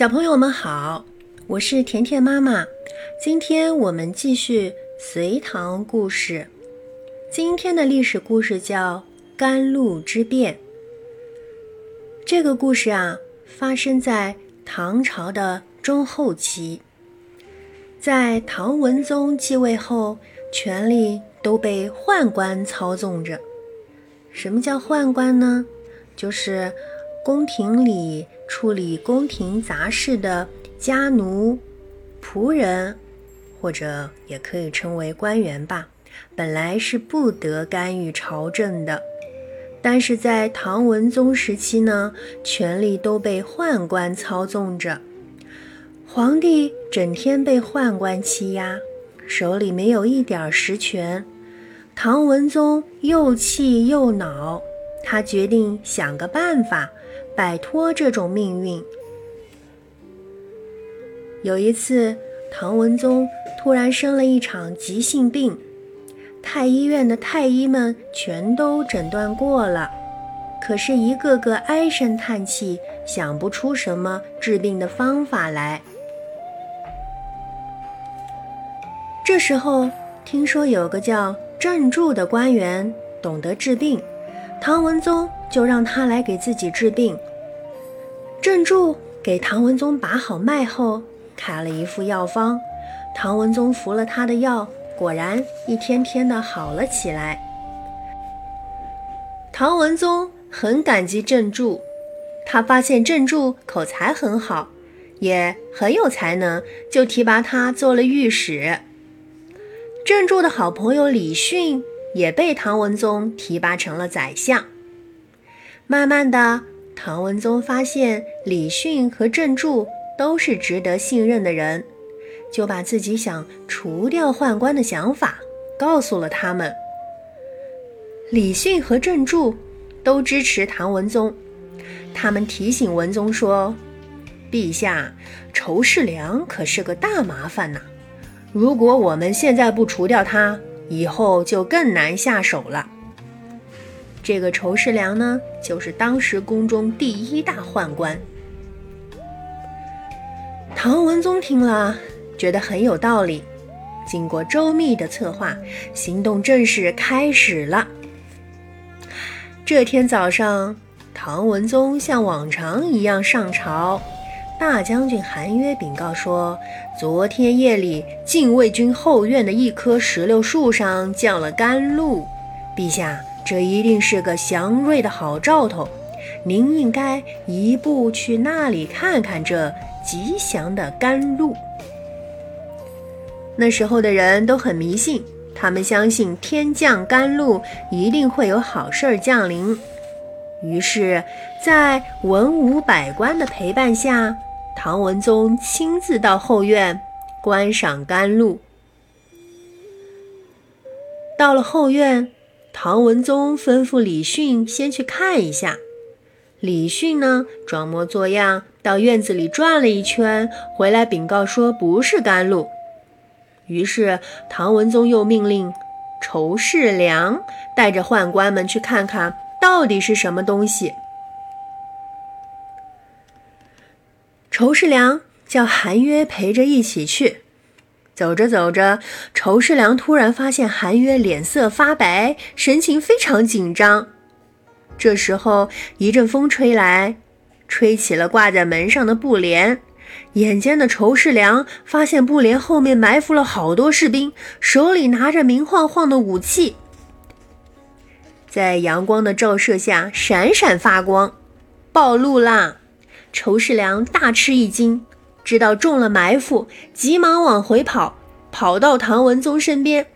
小朋友们好，我是甜甜妈妈。今天我们继续隋唐故事。今天的历史故事叫甘露之变。这个故事啊，发生在唐朝的中后期。在唐文宗继位后，权力都被宦官操纵着。什么叫宦官呢？就是宫廷里。处理宫廷杂事的家奴、仆人，或者也可以称为官员吧，本来是不得干预朝政的。但是在唐文宗时期呢，权力都被宦官操纵着，皇帝整天被宦官欺压，手里没有一点实权。唐文宗又气又恼，他决定想个办法。摆脱这种命运。有一次，唐文宗突然生了一场急性病，太医院的太医们全都诊断过了，可是一个个唉声叹气，想不出什么治病的方法来。这时候，听说有个叫郑注的官员懂得治病，唐文宗就让他来给自己治病。郑注给唐文宗把好脉后，开了一副药方。唐文宗服了他的药，果然一天天的好了起来。唐文宗很感激郑注，他发现郑注口才很好，也很有才能，就提拔他做了御史。郑注的好朋友李训也被唐文宗提拔成了宰相。慢慢的。唐文宗发现李训和郑注都是值得信任的人，就把自己想除掉宦官的想法告诉了他们。李训和郑注都支持唐文宗，他们提醒文宗说：“陛下，仇士良可是个大麻烦呐，如果我们现在不除掉他，以后就更难下手了。”这个仇士良呢，就是当时宫中第一大宦官。唐文宗听了，觉得很有道理。经过周密的策划，行动正式开始了。这天早上，唐文宗像往常一样上朝。大将军韩约禀告说，昨天夜里禁卫军后院的一棵石榴树上降了甘露，陛下。这一定是个祥瑞的好兆头，您应该一步去那里看看这吉祥的甘露。那时候的人都很迷信，他们相信天降甘露一定会有好事儿降临。于是，在文武百官的陪伴下，唐文宗亲自到后院观赏甘露。到了后院。唐文宗吩咐李训先去看一下。李训呢，装模作样到院子里转了一圈，回来禀告说不是甘露。于是唐文宗又命令仇士良带着宦官们去看看到底是什么东西。仇士良叫韩约陪着一起去。走着走着，仇士良突然发现韩约脸色发白，神情非常紧张。这时候，一阵风吹来，吹起了挂在门上的布帘。眼尖的仇士良发现布帘后面埋伏了好多士兵，手里拿着明晃晃的武器，在阳光的照射下闪闪发光，暴露啦！仇士良大吃一惊。知道中了埋伏，急忙往回跑，跑到唐文宗身边。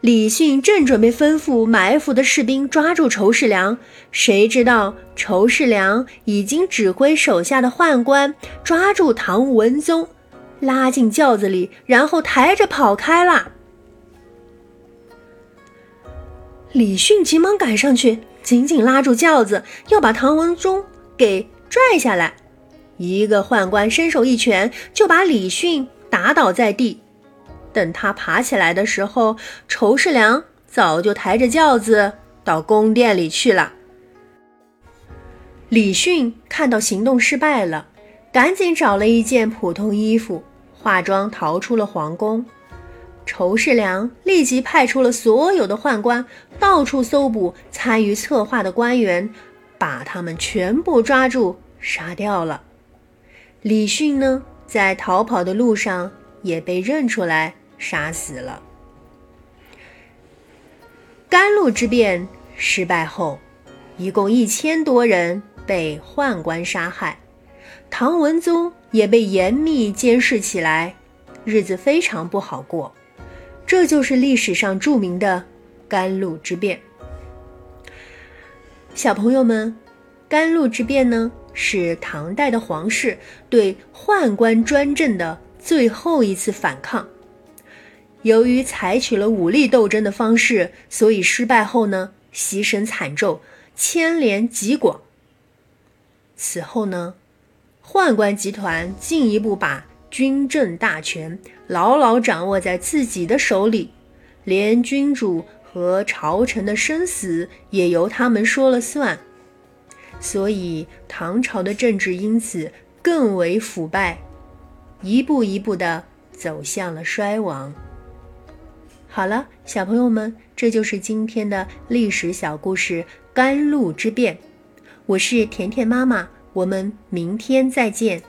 李训正准备吩咐埋伏的士兵抓住仇士良，谁知道仇士良已经指挥手下的宦官抓住唐文宗，拉进轿子里，然后抬着跑开了。李训急忙赶上去，紧紧拉住轿子，要把唐文宗给拽下来。一个宦官伸手一拳，就把李训打倒在地。等他爬起来的时候，仇士良早就抬着轿子到宫殿里去了。李训看到行动失败了，赶紧找了一件普通衣服，化妆逃出了皇宫。仇世良立即派出了所有的宦官，到处搜捕参与策划的官员，把他们全部抓住，杀掉了。李迅呢，在逃跑的路上也被认出来，杀死了。甘露之变失败后，一共一千多人被宦官杀害，唐文宗也被严密监视起来，日子非常不好过。这就是历史上著名的甘露之变。小朋友们，甘露之变呢，是唐代的皇室对宦官专政的最后一次反抗。由于采取了武力斗争的方式，所以失败后呢，牺牲惨重，牵连极广。此后呢，宦官集团进一步把。军政大权牢牢掌握在自己的手里，连君主和朝臣的生死也由他们说了算，所以唐朝的政治因此更为腐败，一步一步的走向了衰亡。好了，小朋友们，这就是今天的历史小故事《甘露之变》。我是甜甜妈妈，我们明天再见。